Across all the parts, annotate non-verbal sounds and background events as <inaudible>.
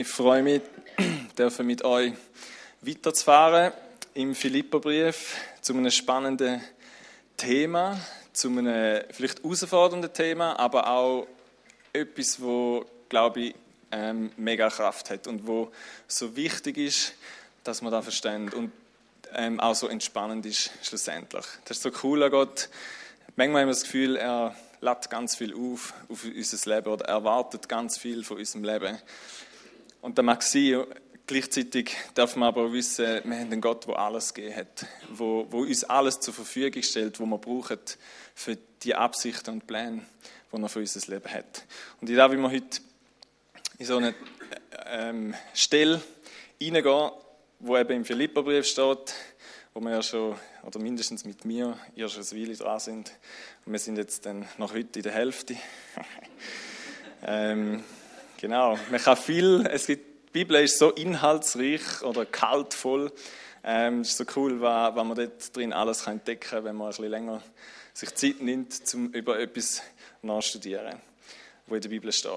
Ich freue mich, dürfen mit euch weiterzufahren im Philipperbrief zu einem spannenden Thema, zu einem vielleicht herausfordernden Thema, aber auch etwas, wo glaube ich ähm, mega Kraft hat und wo so wichtig ist, dass man da versteht und ähm, auch so entspannend ist schlussendlich. Das ist so cool an Gott. Manchmal haben wir das Gefühl, er lädt ganz viel auf auf unser Leben oder erwartet ganz viel von unserem Leben. Und das mag sein, gleichzeitig darf man aber auch wissen, wir haben einen Gott, der alles gegeben hat, wo, wo uns alles zur Verfügung stellt, was wir brauchen für die Absichten und Pläne, die er für unser Leben hat. Und ich darf immer heute in so eine ähm, Stelle reingehen, wo eben im Philipperbrief steht, wo wir ja schon, oder mindestens mit mir, ihr schon eine Weile dran sind. Und wir sind jetzt dann noch heute in der Hälfte. <laughs> ähm, genau, man kann viel, es gibt, die Bibel ist so inhaltsreich oder kaltvoll. Ähm, es ist so cool, was, was man dort drin alles kann entdecken kann, wenn man ein bisschen länger sich Zeit nimmt, um über etwas nachzustudieren, wo in der Bibel steht.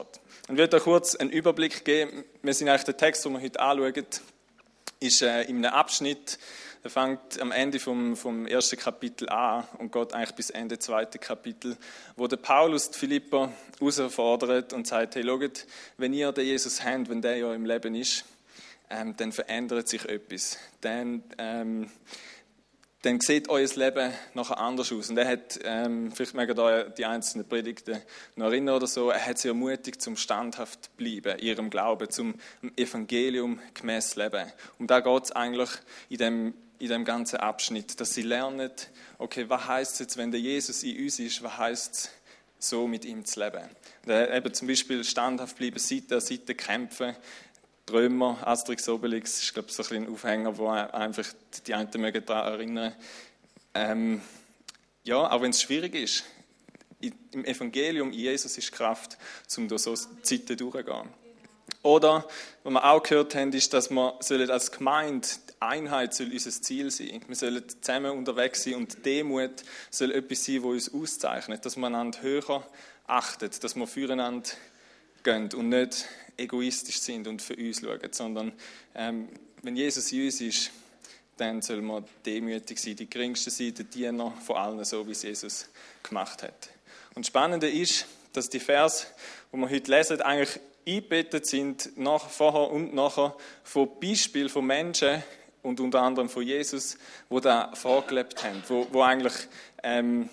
Und ich werde euch kurz einen Überblick geben. Wir sind eigentlich der Text, den wir heute anschauen, ist äh, in einem Abschnitt, er fängt am Ende vom, vom ersten Kapitel an und geht eigentlich bis Ende zweite Kapitel, wo der Paulus die Philipper herausfordert und sagt, hey, schaut, wenn ihr den Jesus habt, wenn der ja im Leben ist, ähm, dann verändert sich etwas. Dann, ähm, dann sieht euer Leben nachher anders aus. Und er hat, ähm, vielleicht mögen da die einzelnen Predigten noch erinnern oder so, er hat sie ermutigt, zum standhaft bleiben, ihrem Glauben, zum Evangelium gemäß leben. Um da geht es eigentlich in dem, in dem ganzen Abschnitt, dass sie lernen, okay, was heißt es jetzt, wenn der Jesus in uns ist, was heißt es, so mit ihm zu leben. Und eben zum Beispiel standhaft bleiben, Seite an Seite kämpfen, Römer, Asterix Obelix, ist glaube ich so ein, ein Aufhänger, wo einfach die einen mögen daran erinnern. Ähm, ja, auch wenn es schwierig ist, im Evangelium in Jesus ist Kraft, um durch so Zeiten durchzugehen. Oder, was wir auch gehört haben, ist, dass wir als Gemeinde, Einheit soll unser Ziel sein. Wir sollen zusammen unterwegs sein und Demut soll etwas sein, was uns auszeichnet, dass wir einander höher achtet, dass wir füreinander gehen und nicht egoistisch sind und für uns schauen, sondern ähm, wenn Jesus in uns ist, dann soll man demütig sein, die geringste sein, der Diener von allen, so wie es Jesus gemacht hat. Und das Spannende ist, dass die Vers, die wir heute lesen, eigentlich eingebettet sind, nach, vorher und nachher, von Beispielen von Menschen und unter anderem von Jesus, wo da vorgelebt haben, wo, wo eigentlich ähm,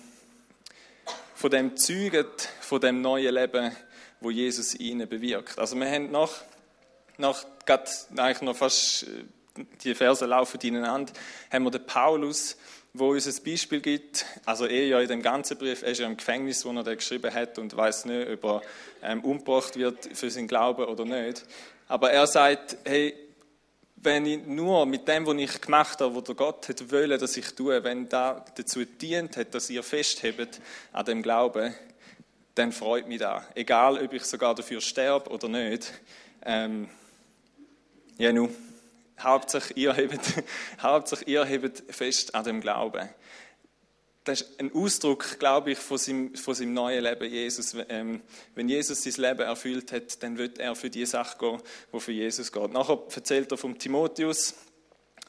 von dem zeugen, von dem neuen Leben, wo Jesus ihnen bewirkt. Also wir haben noch, noch, eigentlich noch fast, äh, die Verse laufen ineinander, haben wir den Paulus, wo uns ein Beispiel gibt, also er ja in dem ganzen Brief, er ist ja im Gefängnis, wo er den geschrieben hat und weiß nicht, ob er ähm, umgebracht wird für seinen Glauben oder nicht. Aber er sagt, hey, wenn ich nur mit dem, was ich gemacht habe, was Gott hat wollen, dass ich tue, wenn da dazu dient hat, dass ihr festhebt an dem Glauben, dann freut mich das. Egal, ob ich sogar dafür sterbe oder nicht. Ähm, ja, nun, Hauptsache ihr hebt <laughs> fest an dem Glauben. Das ist ein Ausdruck, glaube ich, von seinem, von seinem neuen Leben, Jesus. Ähm, wenn Jesus sein Leben erfüllt hat, dann wird er für die Sache gehen, die für Jesus geht. Nachher erzählt er vom Timotheus,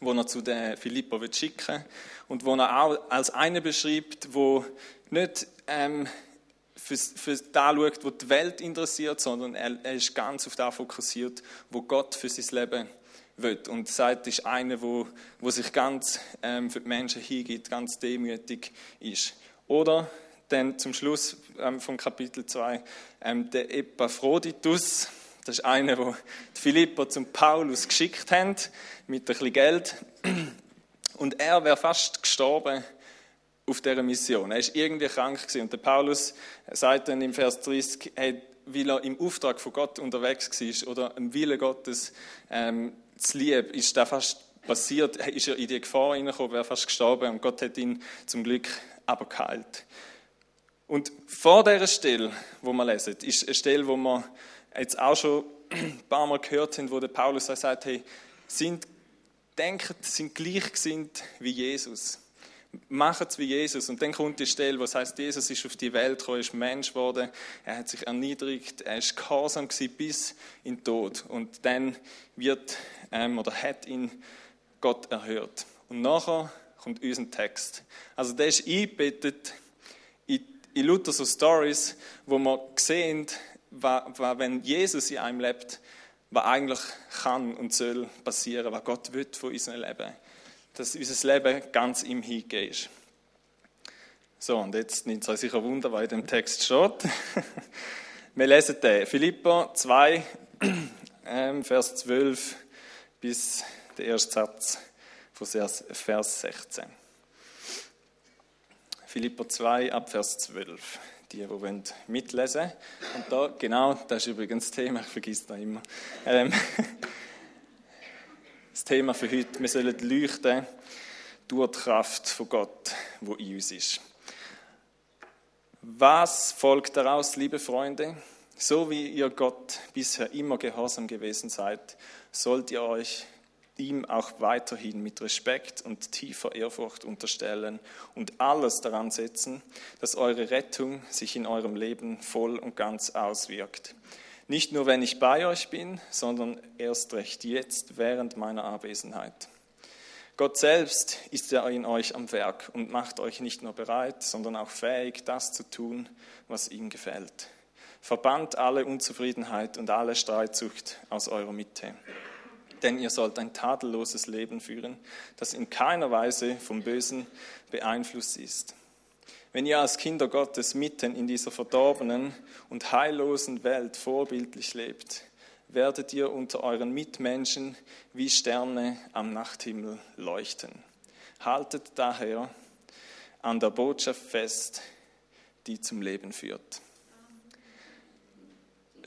wo er zu den Philippa wird schicken und wo er auch als einen beschreibt, wo nicht ähm, für, für das schaut, was die Welt interessiert, sondern er, er ist ganz auf das fokussiert, wo Gott für sein Leben will. Und sagt, ist einer, wo, wo sich ganz ähm, für die Menschen hingibt, ganz demütig ist. Oder dann zum Schluss ähm, vom Kapitel 2, ähm, der Epaphroditus, das ist einer, wo die Philipper zum Paulus geschickt haben, mit ein bisschen Geld. Und er wäre fast gestorben auf dieser Mission. Er ist irgendwie krank gewesen. Und der Paulus sagt dann im Vers 30, hey, weil er im Auftrag von Gott unterwegs war oder im Willen Gottes ähm, zu lieb, ist da fast passiert, ist er in die Gefahr hineingekommen, wäre fast gestorben und Gott hat ihn zum Glück aber geheilt. Und vor dieser Stelle, wo wir lesen, ist eine Stelle, wo wir jetzt auch schon ein paar Mal gehört haben, wo der Paulus sagt, hey, sind, denken, sind gleichgesinnt wie Jesus. Macht es wie Jesus. Und dann kommt die Stelle, wo es heißt, Jesus ist auf die Welt gekommen, ist Mensch geworden, er hat sich erniedrigt, er ist gehorsam gewesen bis in den Tod. Und dann wird, ähm, oder hat ihn Gott erhört. Und nachher kommt unser Text. Also der ist eingebettet in, in Luther so Stories, wo man sehen, wenn Jesus in einem lebt, was eigentlich kann und soll passieren, was Gott will von unserem Leben. Dass unser Leben ganz ihm hingehen ist. So, und jetzt nimmt es euch sicher Wunder, was in dem Text steht. <laughs> Wir lesen den. Philippa <clears throat> 2, ähm, Vers 12 bis der erste Satz von Vers 16. Philippa 2, ab Vers 12 die, die mitlesen wollen. Und da, genau, das ist übrigens das Thema, ich vergesse das immer. Ähm, <laughs> das Thema für heute, wir sollen leuchten durch die Kraft von Gott, wo in uns ist. Was folgt daraus, liebe Freunde? So wie ihr Gott bisher immer gehorsam gewesen seid, sollt ihr euch ihm auch weiterhin mit Respekt und tiefer Ehrfurcht unterstellen und alles daran setzen, dass eure Rettung sich in eurem Leben voll und ganz auswirkt. Nicht nur, wenn ich bei euch bin, sondern erst recht jetzt während meiner Abwesenheit. Gott selbst ist ja in euch am Werk und macht euch nicht nur bereit, sondern auch fähig, das zu tun, was ihm gefällt. Verbannt alle Unzufriedenheit und alle Streitsucht aus eurer Mitte denn ihr sollt ein tadelloses Leben führen, das in keiner Weise vom Bösen beeinflusst ist. Wenn ihr als Kinder Gottes mitten in dieser verdorbenen und heillosen Welt vorbildlich lebt, werdet ihr unter euren Mitmenschen wie Sterne am Nachthimmel leuchten. Haltet daher an der Botschaft fest, die zum Leben führt.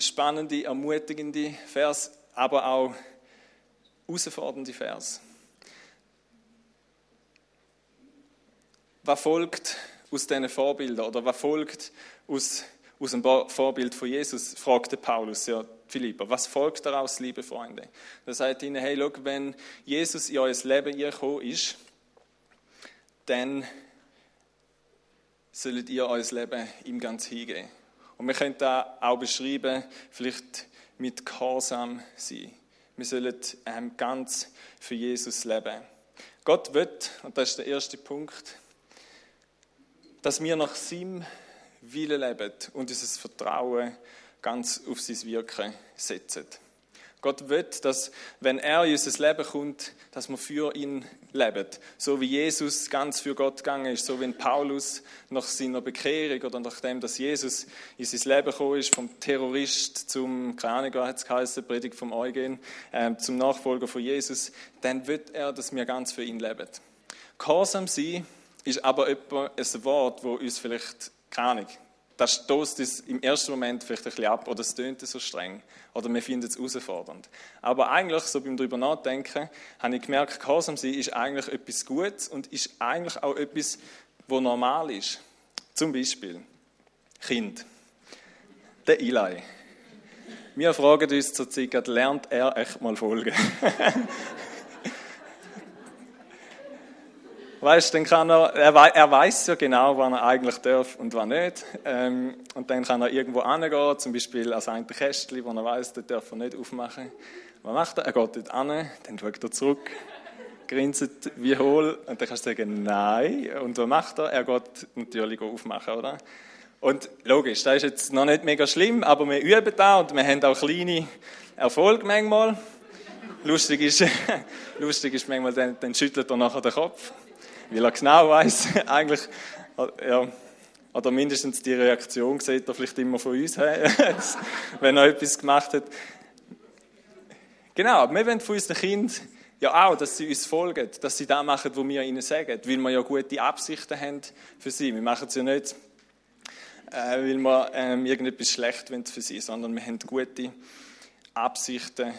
Spannende, ermutigende Vers, aber auch herausfordernde Vers. Was folgt aus diesen Vorbildern oder was folgt aus, aus dem Vorbild von Jesus, fragte Paulus ja Philippa. Was folgt daraus, liebe Freunde? Er sagt ihnen, hey, schau, wenn Jesus in euer Leben gekommen ist, dann sollt ihr euer Leben ihm ganz hingehen. Und wir können da auch beschreiben, vielleicht mit Gehorsam sein. Wir sollen ähm, ganz für Jesus leben. Gott wird, und das ist der erste Punkt, dass wir nach seinem Willen leben und unser Vertrauen ganz auf sein Wirken setzen. Gott will, dass, wenn er in unser Leben kommt, dass wir für ihn leben. So wie Jesus ganz für Gott gegangen ist, so wie Paulus nach seiner Bekehrung oder nachdem, dass Jesus in sein Leben gekommen ist, vom Terrorist zum, keine Ahnung, hat es geheißen, Predigt vom Eugen, äh, zum Nachfolger von Jesus, dann will er, dass wir ganz für ihn leben. Gehorsam sein ist aber etwa ein Wort, wo uns vielleicht, keine Ahnung, das stoßt es im ersten Moment vielleicht ein bisschen ab oder es tönt so streng oder wir finden es herausfordernd. Aber eigentlich, so beim darüber nachdenken, habe ich gemerkt, Gehorsam sein ist eigentlich etwas Gutes und ist eigentlich auch etwas, was normal ist. Zum Beispiel Kind, der Eli. Wir fragen uns zur Zeit, lernt er echt mal folgen? <laughs> Weißt, dann kann er, er, er weiß ja genau, wann er eigentlich darf und wann nicht. Ähm, und dann kann er irgendwo hingehen, zum Beispiel an ein Kästchen, wo er weiß, dort darf er nicht aufmachen. Was macht er? Er geht dort hin, dann schaut er zurück, grinset wie hohl, und dann kannst du sagen, nein. Und was macht er? Er geht natürlich aufmachen, oder? Und logisch, das ist jetzt noch nicht mega schlimm, aber wir üben da und wir haben auch kleine Erfolge manchmal. Lustig ist, <laughs> lustig ist manchmal, dann, dann schüttelt er nachher den Kopf weil er genau weiß, <laughs> eigentlich, ja, oder mindestens die Reaktion sieht er vielleicht immer von uns, <laughs> wenn er etwas gemacht hat. Genau, wir wollen von unseren Kindern ja auch, dass sie uns folgen, dass sie das machen, was wir ihnen sagen, weil wir ja gute Absichten haben für sie. Wir machen es ja nicht, äh, weil wir ähm, irgendetwas schlecht wollen für sie, sondern wir haben gute Absichten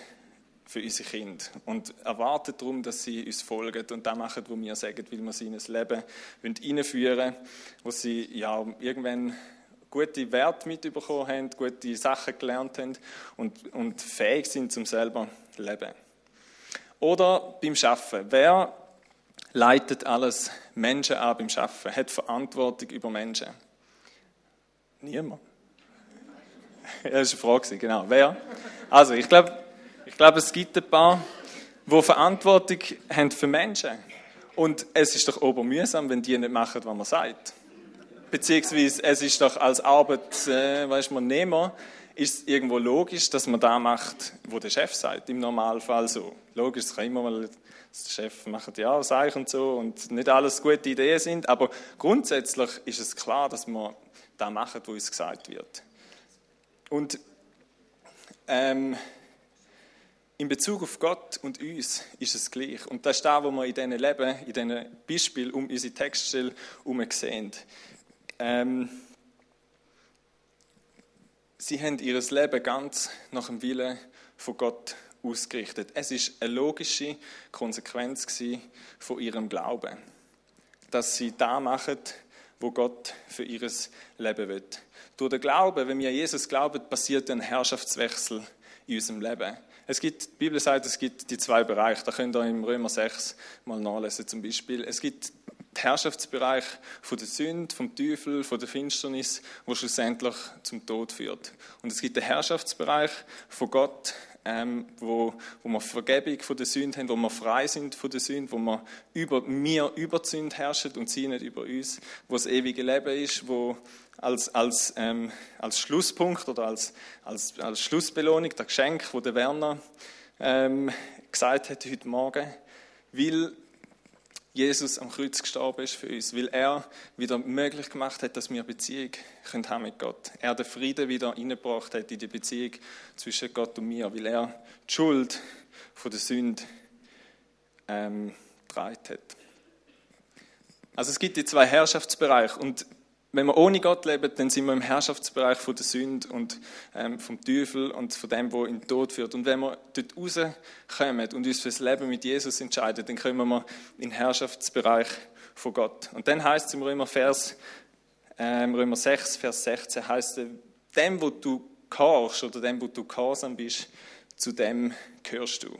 für unsere Kinder und erwarten darum, dass sie uns folgen und das machen, was wir sagen, weil wir sie in ein Leben einführen wollen, wo sie ja, irgendwann gute Werte mitbekommen haben, gute Sachen gelernt haben und, und fähig sind zum selber leben. Oder beim Schaffen. Wer leitet alles Menschen an beim Schaffen, hat Verantwortung über Menschen. Niemand. <laughs> Das war eine Frage, genau. Wer? Also, ich glaube, ich glaube, es gibt ein paar, die Verantwortung haben für Menschen. Und es ist doch obermühsam, wenn die nicht machen, was man sagt. Beziehungsweise, es ist doch als Arbeitnehmer, äh, ist es irgendwo logisch, dass man da macht, wo der Chef sagt. Im Normalfall so. Logisch, es kann immer mal der Chef macht ja, ich und so und nicht alles gute Ideen sind, aber grundsätzlich ist es klar, dass man da macht, wo es gesagt wird. Und ähm, in Bezug auf Gott und uns ist es gleich. Und das ist das, was wir in diesen Leben, in diesen Beispielen um unsere Textstelle herum sehen. Ähm, sie haben ihr Leben ganz nach dem Willen von Gott ausgerichtet. Es ist eine logische Konsequenz von ihrem Glauben, dass sie da machen, wo Gott für ihr Leben will. Durch den Glauben, wenn wir Jesus glauben, passiert ein Herrschaftswechsel in unserem Leben. Es gibt, die Bibel sagt, es gibt die zwei Bereiche. Da könnt ihr im Römer 6 mal nachlesen zum Beispiel. Es gibt den Herrschaftsbereich von der Sünde, vom Teufel, von der Finsternis, wo schlussendlich zum Tod führt. Und es gibt den Herrschaftsbereich von Gott, ähm, wo, wo wir Vergebung von der Sünde haben, wo wir frei sind von der Sünde, wo wir über mir über die Sünde herrschen und sie nicht über uns, wo das ewige Leben ist, wo als, als, ähm, als Schlusspunkt oder als, als, als Schlussbelohnung, das Geschenk, wo der Werner ähm, gesagt hat heute Morgen, weil Jesus am Kreuz gestorben ist für uns, weil er wieder möglich gemacht hat, dass wir Beziehung können haben mit Gott. Er den Frieden wieder hineingebracht hat in die Beziehung zwischen Gott und mir, weil er die Schuld von der Sünde ähm, getragen hat. Also es gibt die zwei Herrschaftsbereiche und wenn wir ohne Gott leben, dann sind wir im Herrschaftsbereich von der Sünde und ähm, vom Teufel und von dem, wo in den Tod führt. Und wenn wir dort rauskommen und uns für das Leben mit Jesus entscheiden, dann kommen wir in den Herrschaftsbereich von Gott. Und dann heißt es im Römer, Vers, ähm, Römer 6, Vers 16, heißt dem, wo du gehorchst oder dem, wo du gehorsam bist, zu dem gehörst du.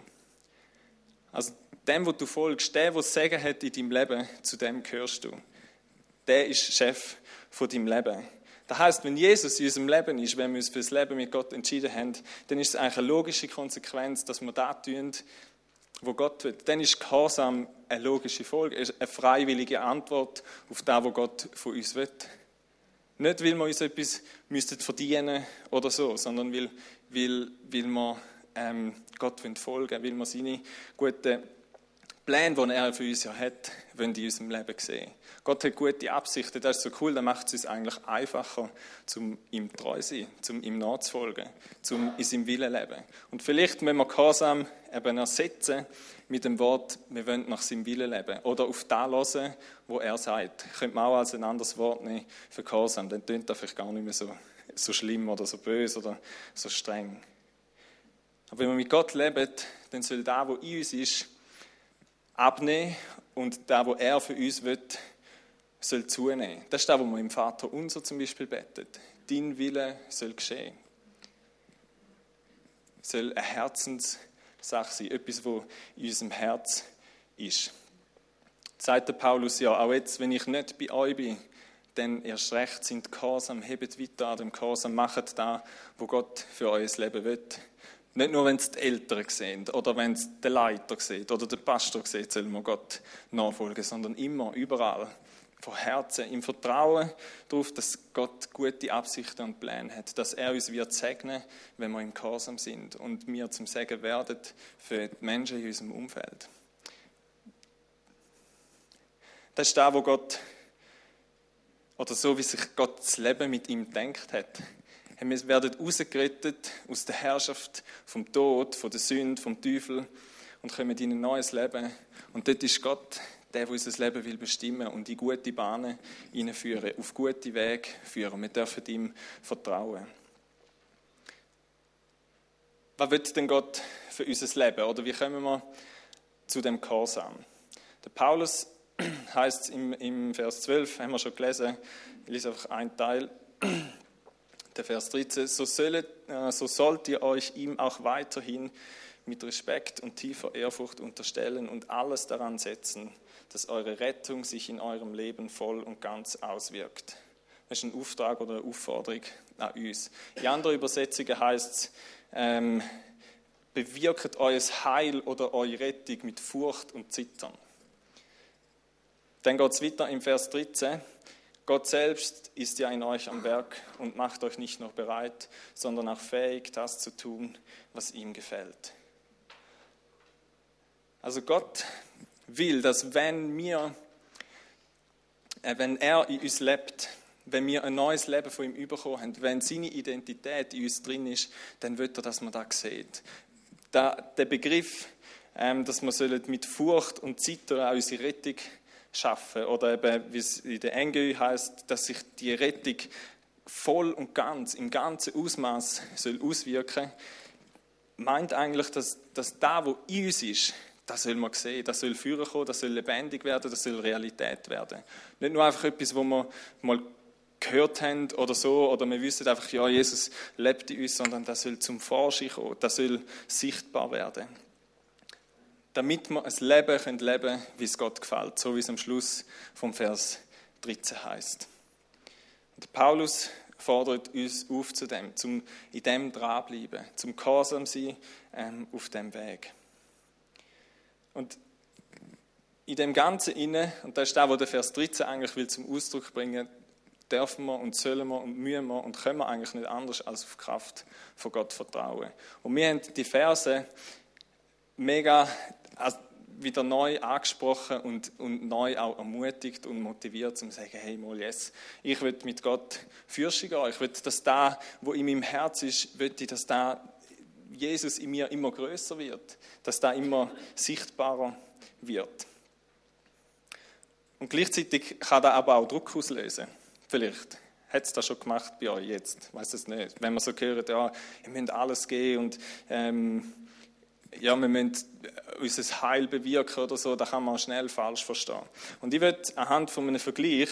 Also dem, wo du folgst, der, der Segen hat in deinem Leben, zu dem gehörst du. Der ist Chef von deinem Leben. Das heißt, wenn Jesus in unserem Leben ist, wenn wir uns für das Leben mit Gott entschieden haben, dann ist es eigentlich eine logische Konsequenz, dass wir das tun, wo Gott will. Dann ist Gehorsam eine logische Folge, eine freiwillige Antwort auf das, was Gott von uns will. Nicht, weil wir uns etwas müssten verdienen oder so, sondern weil, weil, weil wir ähm, Gott folgen wollen, weil wir seine guten Pläne, die er für uns ja hat, wollen in unserem Leben sehen. Gott hat gute Absichten, das ist so cool, dann macht es uns eigentlich einfacher, zum ihm treu zu sein, zum ihm nachzufolgen, zum in seinem Willen leben. Und vielleicht müssen wir Gehorsam eben ersetzen mit dem Wort, wir wollen nach seinem Willen leben. Oder auf das hören, wo er sagt. Könnte man auch als ein anderes Wort nehmen für Gehorsam, dann tönt das vielleicht gar nicht mehr so, so schlimm oder so böse oder so streng. Aber wenn wir mit Gott leben, dann soll da, wo in uns ist, abnehmen und da, wo er für uns will, soll zunehmen. Das ist das, was man im Vater unser zum Beispiel betet. Dein Wille soll geschehen. Soll eine Herzenssache sein, etwas, wo in unserem Herz ist. Sagt der Paulus ja, auch jetzt, wenn ich nicht bei euch bin, dann erst recht sind Gehorsam, hebt weiter an dem Gehorsam, macht da, wo Gott für euer Leben will. Nicht nur, wenn es die Eltern sehen oder wenn es der Leiter sieht oder der Pastor sieht, soll man Gott nachfolgen, sondern immer, überall von Herzen, im Vertrauen darauf, dass Gott gute Absichten und Pläne hat, dass er uns wird segnen, wenn wir im Gehorsam sind und wir zum Segen werden für die Menschen in unserem Umfeld. Das ist da, wo Gott, oder so wie sich Gott das Leben mit ihm denkt hat. Wir werden rausgerettet aus der Herrschaft vom Tod, von der Sünde, vom Teufel und kommen in ein neues Leben. Und dort ist Gott der, der unser Leben will bestimmen und in gute Bahnen hineinführen, auf gute Wege führen. Wir dürfen ihm vertrauen. Was will denn Gott für unser Leben? Oder wie kommen wir zu dem Gehorsam? Der Paulus <clears throat> heißt im, im Vers 12, haben wir schon gelesen, ich lese einfach einen Teil, <clears throat> der Vers 13, so, sollet, äh, so sollt ihr euch ihm auch weiterhin mit Respekt und tiefer Ehrfurcht unterstellen und alles daran setzen, dass eure Rettung sich in eurem Leben voll und ganz auswirkt. Das ist ein Auftrag oder eine Aufforderung an uns. In anderen Übersetzungen heißt es, ähm, bewirkt euer Heil oder eure Rettung mit Furcht und Zittern. Dann geht es weiter im Vers 13. Gott selbst ist ja in euch am Werk und macht euch nicht nur bereit, sondern auch fähig, das zu tun, was ihm gefällt. Also Gott will, dass wenn wir, äh, wenn er in uns lebt, wenn wir ein neues Leben von ihm bekommen haben, wenn seine Identität in uns drin ist, dann wird er, dass man das sieht. Da, der Begriff, ähm, dass wir mit Furcht und Zittern auch unsere Rettung schaffen oder eben, wie es in der Engel heißt, dass sich die Rettung voll und ganz, im ganzen Ausmaß soll auswirken, meint eigentlich, dass, dass da, wo in uns ist, das soll man sehen, das soll führen das soll lebendig werden, das soll Realität werden. Nicht nur einfach etwas, wo wir mal gehört haben oder so, oder wir wissen einfach, ja, Jesus lebt in uns, sondern das soll zum Vorschein kommen, das soll sichtbar werden. Damit wir ein Leben können leben können, wie es Gott gefällt, so wie es am Schluss vom Vers 13 heißt. Und Paulus fordert uns auf zu dem, zum in dem dranbleiben, zum Gehorsam sein ähm, auf dem Weg. Und in dem Ganzen inne, und das ist das, was der Vers 13 eigentlich will zum Ausdruck bringen, dürfen wir und sollen wir und müssen wir und können wir eigentlich nicht anders als auf Kraft von Gott vertrauen. Und wir haben die Verse mega wieder neu angesprochen und, und neu auch ermutigt und motiviert, um zu sagen, hey, mal yes, ich will mit Gott Fürste gehen. Ich will, dass da, wo in meinem Herz ist, will ich, dass da Jesus in mir immer größer wird, dass da immer sichtbarer wird. Und gleichzeitig kann da aber auch Druck auslösen. Vielleicht hat es das schon gemacht bei euch jetzt, weiß es nicht. Wenn man so hört, ja, ihr müsst alles geben und ähm, ja, wir müssen unser Heil bewirken oder so, da kann man schnell falsch verstehen. Und ich würde anhand von einem Vergleich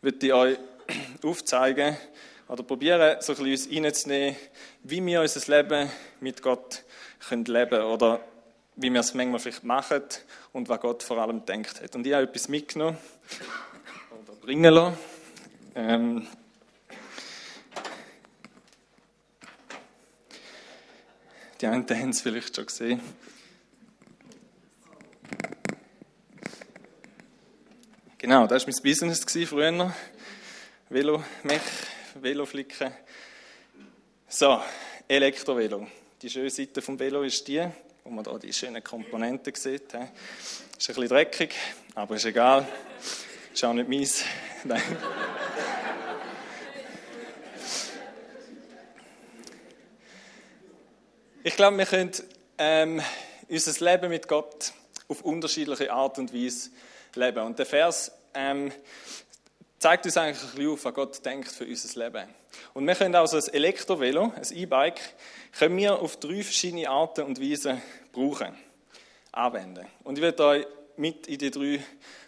würde ich euch <clears throat> aufzeigen, oder probieren, so ein bisschen uns reinzunehmen, wie wir unser Leben mit Gott leben können oder wie wir es manchmal vielleicht machen und was Gott vor allem denkt hat. Und ich habe etwas mitgenommen oder bringen lassen. Ähm, die einen haben es vielleicht schon gesehen. Genau, das war mein Business früher. Velo, Mech, Veloflicken. So, Elektrovelo. Die schöne Seite vom Velo ist die, wo man hier die schönen Komponenten sieht. Ist ein bisschen dreckig, aber ist egal. Ist auch nicht meins. <laughs> Nein. Ich glaube, wir können ähm, unser Leben mit Gott auf unterschiedliche Art und Weise leben. Und der Vers ähm, zeigt uns eigentlich ein bisschen auf, was Gott denkt für unser Leben. Und wir können also ein Elektrovelo, ein E-Bike, können wir auf drei verschiedene Arten und Weisen brauchen, anwenden. Und ich werde euch mit in die drei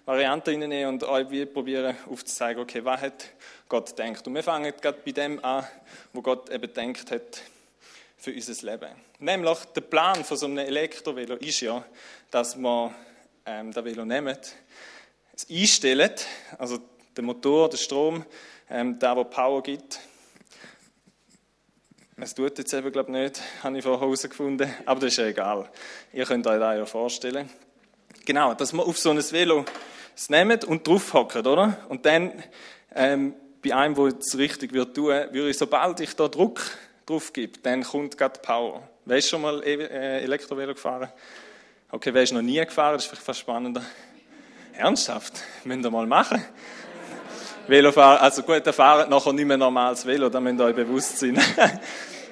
Varianten hineinnehmen und euch probieren aufzuzeigen, okay, was hat Gott denkt. Und wir fangen gerade bei dem an, wo Gott eben denkt hat für unser Leben. Nämlich, der Plan von so einem Elektrovelo ist ja, dass wir ähm, das Velo nehmen, es einstellen, also der Motor, der Strom, ähm, der, der Power gibt. Es tut jetzt eben, glaube ich, nicht, habe ich vorher herausgefunden, aber das ist ja egal. Ihr könnt euch das ja vorstellen. Genau, dass man auf so ein Velo es nehmt und draufhocken, oder? Und dann, ähm, bei einem, wo es richtig wird tun, würde ich, sobald ich da Druck drauf gebe, dann kommt gerade Power. Wer ist schon mal äh, Elektrovelo gefahren? Okay, wer ist noch nie gefahren? Das ist vielleicht fast spannender. Ernsthaft? Müsst ihr mal machen. <laughs> Velofahrer, also gut, der fahrt nachher nicht mehr normales Velo, da müsst ihr euch bewusst sein.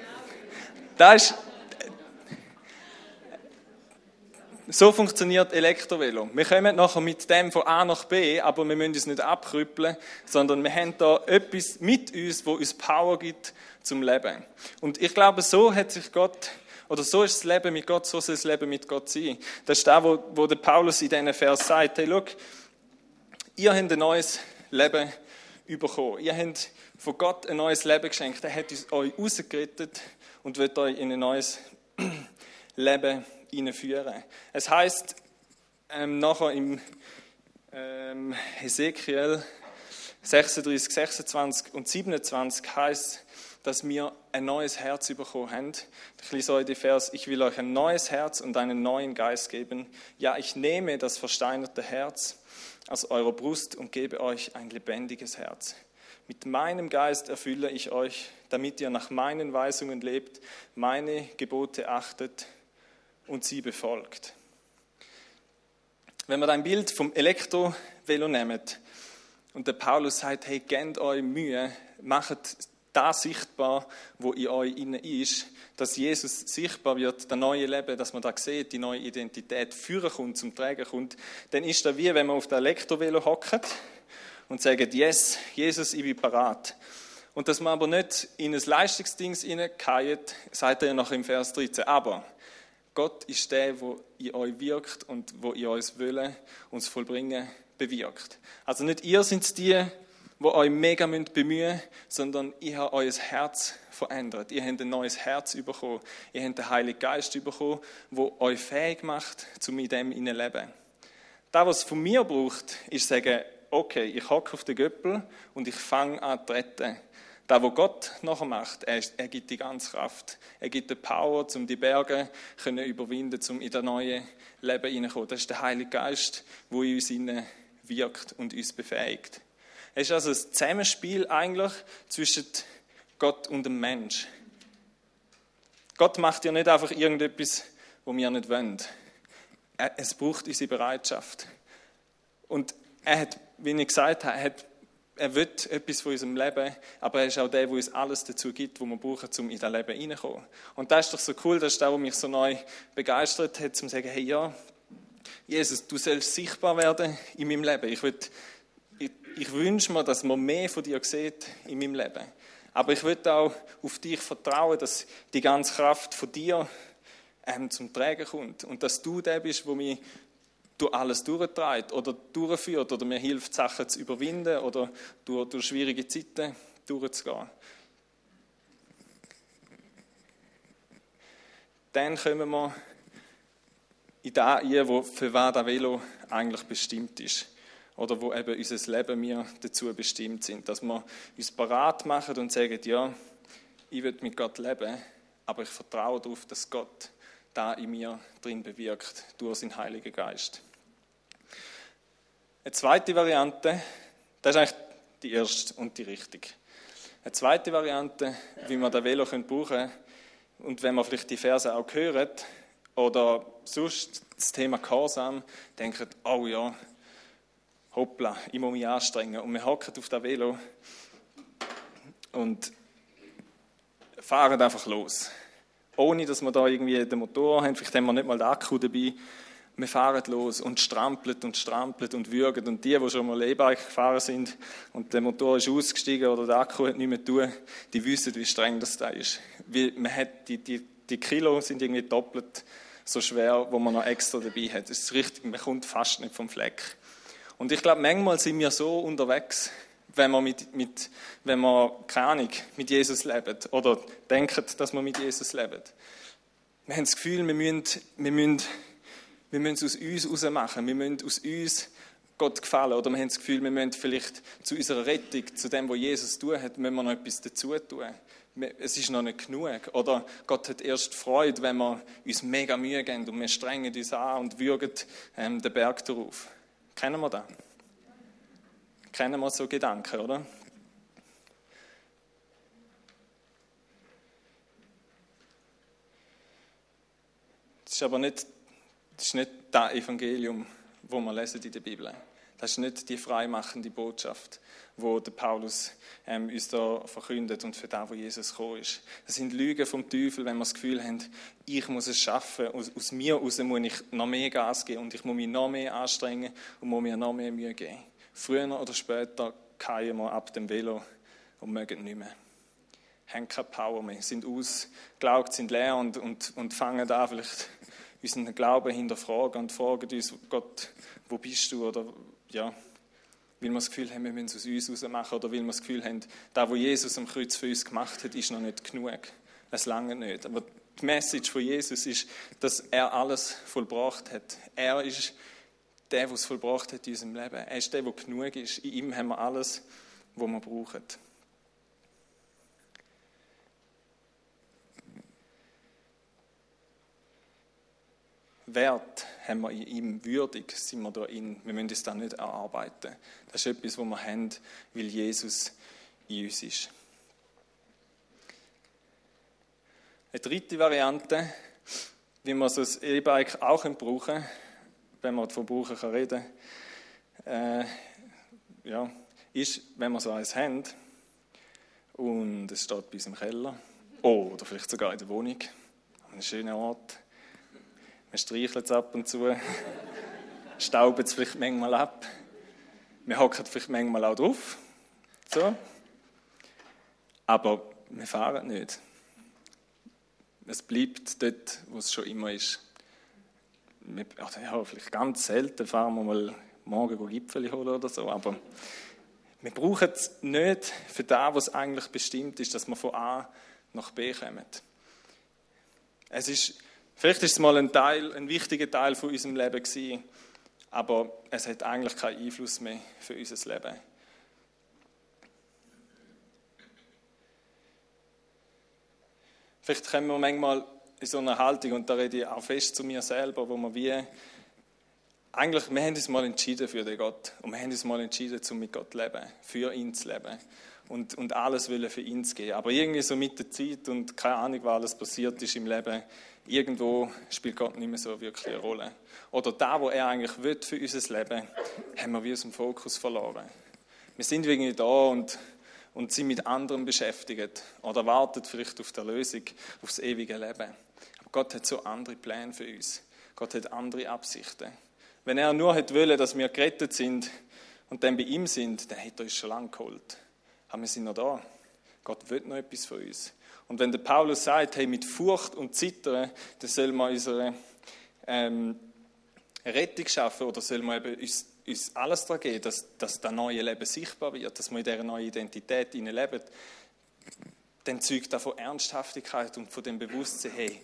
<laughs> das ist, so funktioniert Elektrovelo. Wir kommen nachher mit dem von A nach B, aber wir müssen uns nicht abkrüppeln, sondern wir haben da etwas mit uns, wo uns Power gibt zum Leben. Und ich glaube, so hat sich Gott, oder so ist das Leben mit Gott, so soll das Leben mit Gott sein. Das ist das, wo, wo der Paulus in diesen Vers sagt, hey, schau, ihr habt ein neues Leben bekommen. Ihr habt von Gott ein neues Leben geschenkt. Er hat euch rausgerettet und wird euch in ein neues <clears throat> Leben hineinführen. Es heißt ähm, nachher im, ähm, Hesekiel 36, 26 und 27 heißt, dass wir ein neues Herz bekommen haben. Ich lese heute die Vers, ich will euch ein neues Herz und einen neuen Geist geben. Ja, ich nehme das versteinerte Herz aus eurer Brust und gebe euch ein lebendiges Herz. Mit meinem Geist erfülle ich euch, damit ihr nach meinen Weisungen lebt, meine Gebote achtet und sie befolgt. Wenn man ein Bild vom Elektrovelo nimmt und der Paulus sagt, hey, gebt euch Mühe, macht das sichtbar, wo in euch innen ist, dass Jesus sichtbar wird, das neue Leben, dass man da sieht, die neue Identität führen kommt, zum Tragen kommt, dann ist das wie, wenn man auf der Elektrovelo hockt und sagt, yes, Jesus, ich bin parat. Und dass man aber nicht in ein Leistungsding hineingeht, sagt er ja noch im Vers 13. Aber Gott ist der, der in euch wirkt und wo in uns Willen uns vollbringen bewirkt. Also nicht ihr sind die, die euch mega bemühen sondern ich habe euer Herz verändert. Ihr habt ein neues Herz bekommen. Ihr habt den Heiligen Geist bekommen, der euch fähig macht, zu mit dem in leben. Das, was es von mir braucht, ist sagen, okay, ich hocke auf den Göppel und ich fange an zu retten. Das, was Gott nachher macht, er, er, gibt die ganze Kraft. Er gibt die Power, um die Berge zu überwinden, um in das neue Leben hineinzukommen. Das ist der Heilige Geist, der in uns wirkt und uns befähigt. Es ist also ein Zusammenspiel eigentlich zwischen Gott und dem Mensch. Gott macht ja nicht einfach irgendetwas, was wir nicht wollen. Es braucht unsere Bereitschaft. Und er hat, wie ich gesagt habe, er, hat, er will etwas von unserem Leben, aber er ist auch der, der uns alles dazu gibt, was wir brauchen, um in das Leben hineinzukommen. Und das ist doch so cool, das ist das, was mich so neu begeistert hat, um zu sagen, hey ja, Jesus, du sollst sichtbar werden in meinem Leben. Ich, will, ich, ich wünsche mir, dass man mehr von dir sieht in meinem Leben. Aber ich will auch auf dich vertrauen, dass die ganze Kraft von dir ähm, zum Tragen kommt und dass du der bist, wo mich durch alles durchtreibt oder durchführt oder mir hilft, Sachen zu überwinden oder durch, durch schwierige Zeiten durchzugehen. Dann kommen wir in das ein, für was das Velo eigentlich bestimmt ist. Oder wo eben unser Leben wir dazu bestimmt sind. Dass wir uns parat machen und sagen, ja, ich will mit Gott leben, aber ich vertraue darauf, dass Gott da in mir drin bewirkt, durch seinen Heiligen Geist. Eine zweite Variante, das ist eigentlich die erste und die richtige. Eine zweite Variante, wie man das Velo brauchen können, und wenn man vielleicht die Verse auch hört, oder sonst das Thema Gehorsam, denkt, oh ja, hoppla, ich muss mich anstrengen. Und wir hocken auf das Velo und fahren einfach los ohne dass wir da irgendwie den Motor haben, vielleicht haben wir nicht mal den Akku dabei. Wir fahren los und strampeln und strampeln und würgen. Und die, die schon mal E-Bike gefahren sind und der Motor ist ausgestiegen oder der Akku hat nicht mehr tun, die wissen, wie streng das da ist. Weil man hat die, die, die Kilo sind irgendwie doppelt so schwer, wo man noch extra dabei hat. Das ist richtig, man kommt fast nicht vom Fleck. Und ich glaube, manchmal sind wir so unterwegs, wenn man, mit, mit, wenn man keine Ahnung, mit Jesus lebt oder denkt, dass man mit Jesus lebt. Wir haben das Gefühl, wir müssen, wir müssen, wir müssen es aus uns heraus machen. Wir müssen aus uns Gott gefallen. Oder wir haben das Gefühl, wir müssen vielleicht zu unserer Rettung, zu dem, was Jesus tun hat, müssen wir noch etwas dazu tun. Es ist noch nicht genug. Oder Gott hat erst Freude, wenn wir uns mega Mühe geben und wir strengen uns an und würgen ähm, den Berg darauf. Kennen wir das? Kennen wir so Gedanken, oder? Das ist aber nicht das, ist nicht das Evangelium, wo wir lesen in der Bibel. Das ist nicht die freimachende Botschaft, wo der Paulus ähm, uns da verkündet und für das, wo Jesus gekommen ist. Das sind Lügen vom Teufel, wenn wir das Gefühl haben, ich muss es schaffen, aus, aus mir heraus muss ich noch mehr Gas geben und ich muss mich noch mehr anstrengen und muss mir noch mehr Mühe geben. Früher oder später fallen wir ab dem Velo und mögen nicht mehr. Haben keine Power mehr, sind ausgelaugt, sind leer und, und, und fangen an, vielleicht unseren Glauben hinterfragen und fragen uns, Gott, wo bist du? Oder ja, weil wir das Gefühl haben, wir müssen es aus uns heraus machen oder weil wir das Gefühl haben, das, was Jesus am Kreuz für uns gemacht hat, ist noch nicht genug. Es lange nicht. Aber die Message von Jesus ist, dass er alles vollbracht hat. Er ist der, der es vollbracht hat in unserem Leben. Er ist der, der genug ist. In ihm haben wir alles, was wir brauchen. Wert haben wir in ihm, würdig sind wir da in. Wir müssen es da nicht erarbeiten. Das ist etwas, was wir haben, weil Jesus in uns ist. Eine dritte Variante, wie man so ein E-Bike auch brauchen wenn man von Brauchen kann reden äh, ja, ist, wenn wir so eins haben und es steht bei uns im Keller oder vielleicht sogar in der Wohnung, an einem schönen Ort, man streichelt es ab und zu, <laughs> staubt es vielleicht manchmal ab. Wir hocken vielleicht manchmal auch drauf. So. Aber wir fahren nicht. Es bleibt dort, wo es schon immer ist. Wir, also ja, vielleicht ganz selten fahren wir mal morgen Gipfel holen oder so, aber wir brauchen es nicht für das, was eigentlich bestimmt ist, dass wir von A nach B kommen. Es ist Vielleicht ist es mal ein Teil, ein wichtiger Teil von unserem Leben gewesen, aber es hat eigentlich keinen Einfluss mehr für unser Leben. Vielleicht kommen wir manchmal in so einer Haltung, und da rede ich auch fest zu mir selber, wo wir wie, eigentlich, wir haben uns mal entschieden für den Gott und wir haben uns mal entschieden, um mit Gott zu leben, für ihn zu leben und, und alles für ihn zu geben. Aber irgendwie so mit der Zeit und keine Ahnung, was alles passiert ist im Leben, irgendwo spielt Gott nicht mehr so wirklich eine Rolle. Oder da, wo er eigentlich will für unser Leben, haben wir wie aus dem Fokus verloren. Wir sind irgendwie da und, und sind mit anderem beschäftigt oder warten vielleicht auf die Lösung, auf das ewige Leben. Aber Gott hat so andere Pläne für uns. Gott hat andere Absichten. Wenn er nur hätte wollen, dass wir gerettet sind und dann bei ihm sind, dann hätte er uns schon lange geholt. Aber wir sind noch da. Gott will noch etwas von uns. Und wenn der Paulus sagt, hey, mit Furcht und Zittern, dann soll man unsere ähm, Rettung schaffen oder soll man eben uns, uns alles daran geben, dass, dass das neue Leben sichtbar wird, dass wir in dieser neuen Identität leben, dann zeugt das von Ernsthaftigkeit und von dem Bewusstsein, hey,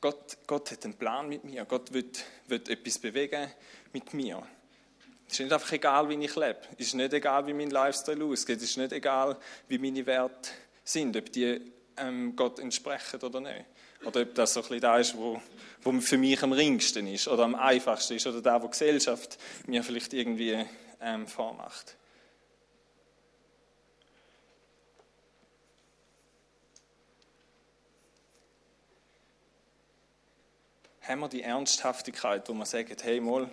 Gott, Gott hat einen Plan mit mir, Gott will, will etwas bewegen mit mir. Es ist nicht einfach egal, wie ich lebe. Es ist nicht egal, wie mein Lifestyle aussieht. Es ist nicht egal, wie meine Werte sind, ob die ähm, Gott entsprechen oder nicht. Oder ob das so ein bisschen das ist, wo, wo für mich am ringsten ist oder am einfachsten ist oder da, wo Gesellschaft mir vielleicht irgendwie ähm, vormacht. Haben wir die Ernsthaftigkeit, wo man sagt, hey, mal,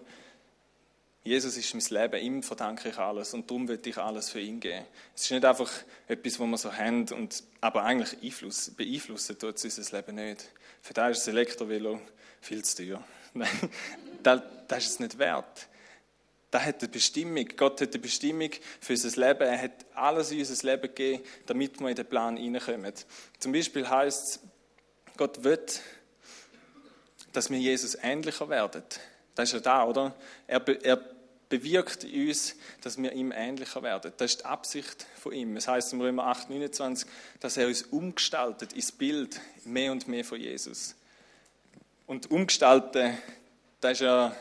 Jesus ist mein Leben, ihm verdanke ich alles und darum will ich alles für ihn geben. Es ist nicht einfach etwas, wo wir so haben, und, aber eigentlich Einfluss, beeinflussen tut es unser Leben nicht. Für das ist das Elektrovelo viel zu teuer. <laughs> das, das ist es nicht wert. Das hat eine Bestimmung. Gott hat eine Bestimmung für unser Leben. Er hat alles in unser Leben gegeben, damit wir in den Plan hineinkommen. Zum Beispiel heißt es, Gott will, dass wir Jesus ähnlicher werden. Das ist ja da, oder? Er, er bewirkt in uns, dass wir ihm ähnlicher werden. Das ist die Absicht von ihm. Es heißt im Römer 8, 29, dass er uns umgestaltet ins Bild mehr und mehr von Jesus. Und umgestalten, das ist ja,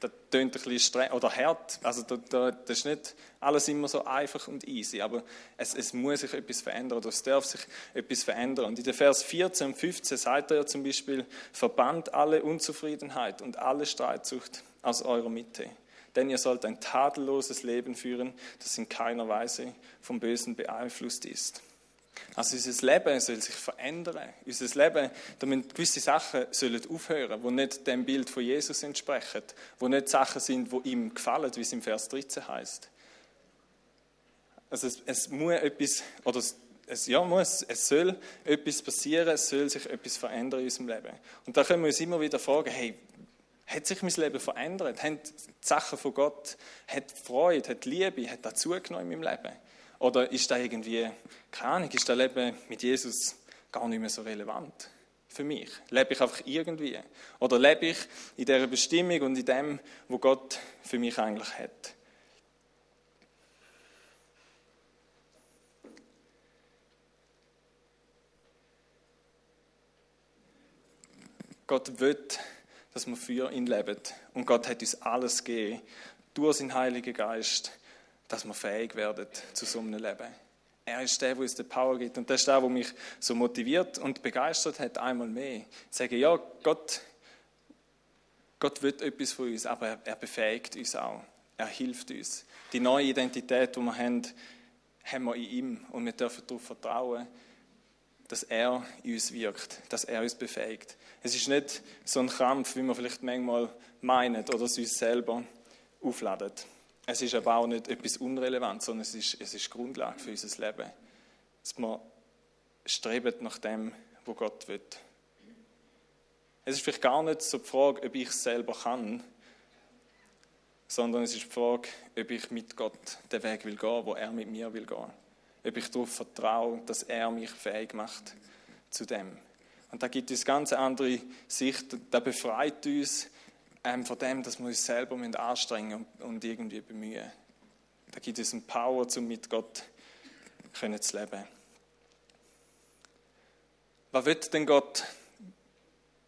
das tönt ein bisschen streng oder hart. Also da, da, das ist nicht alles immer so einfach und easy, aber es, es muss sich etwas verändern oder es darf sich etwas verändern. Und in den Vers 14 und 15 sagt er ja zum Beispiel, verbannt alle Unzufriedenheit und alle Streitsucht aus eurer Mitte denn ihr sollt ein tadelloses Leben führen, das in keiner Weise vom Bösen beeinflusst ist. Also unser Leben soll sich verändern. Unser Leben, damit gewisse Sachen sollen aufhören, die nicht dem Bild von Jesus entsprechen, wo nicht Sachen sind, die ihm gefallen, wie es im Vers 13 heißt. Also es, es muss etwas, oder es, ja, muss, es soll etwas passieren, es soll sich etwas verändern in unserem Leben. Und da können wir uns immer wieder fragen, hey, hat sich mein Leben verändert? Haben die Sachen von Gott, hat Freude, hat Liebe, hat das zugenommen in meinem Leben? Oder ist da irgendwie, keine Ahnung, ist das Leben mit Jesus gar nicht mehr so relevant für mich? Lebe ich einfach irgendwie? Oder lebe ich in dieser Bestimmung und in dem, wo Gott für mich eigentlich hat? Gott will dass wir für ihn leben. Und Gott hat uns alles gegeben, durch seinen Heiligen Geist, dass wir fähig werden zu so einem Leben. Er ist der, der uns die Power gibt. Und das ist der, der mich so motiviert und begeistert hat, einmal mehr. Sagen, ja, Gott, Gott will etwas von uns, aber er, er befähigt uns auch. Er hilft uns. Die neue Identität, die wir haben, haben wir in ihm. Und wir dürfen darauf vertrauen, dass er in uns wirkt, dass er uns befähigt. Es ist nicht so ein Kampf, wie wir vielleicht manchmal meinen oder es uns selber aufladen. Es ist aber auch nicht etwas Unrelevantes, sondern es ist, es ist Grundlage für unser Leben. Dass wir streben nach dem, wo Gott will. Es ist vielleicht gar nicht so die Frage, ob ich es selber kann, sondern es ist die Frage, ob ich mit Gott den Weg will gehen, wo er mit mir will gehen ob ich darauf vertraue, dass er mich fähig macht zu dem. Und da gibt es ganz andere Sicht, da befreit uns ähm, von dem, dass wir uns selber anstrengen und, und irgendwie bemühen. Da gibt es eine Power, um mit Gott können zu leben. Was wird denn Gott?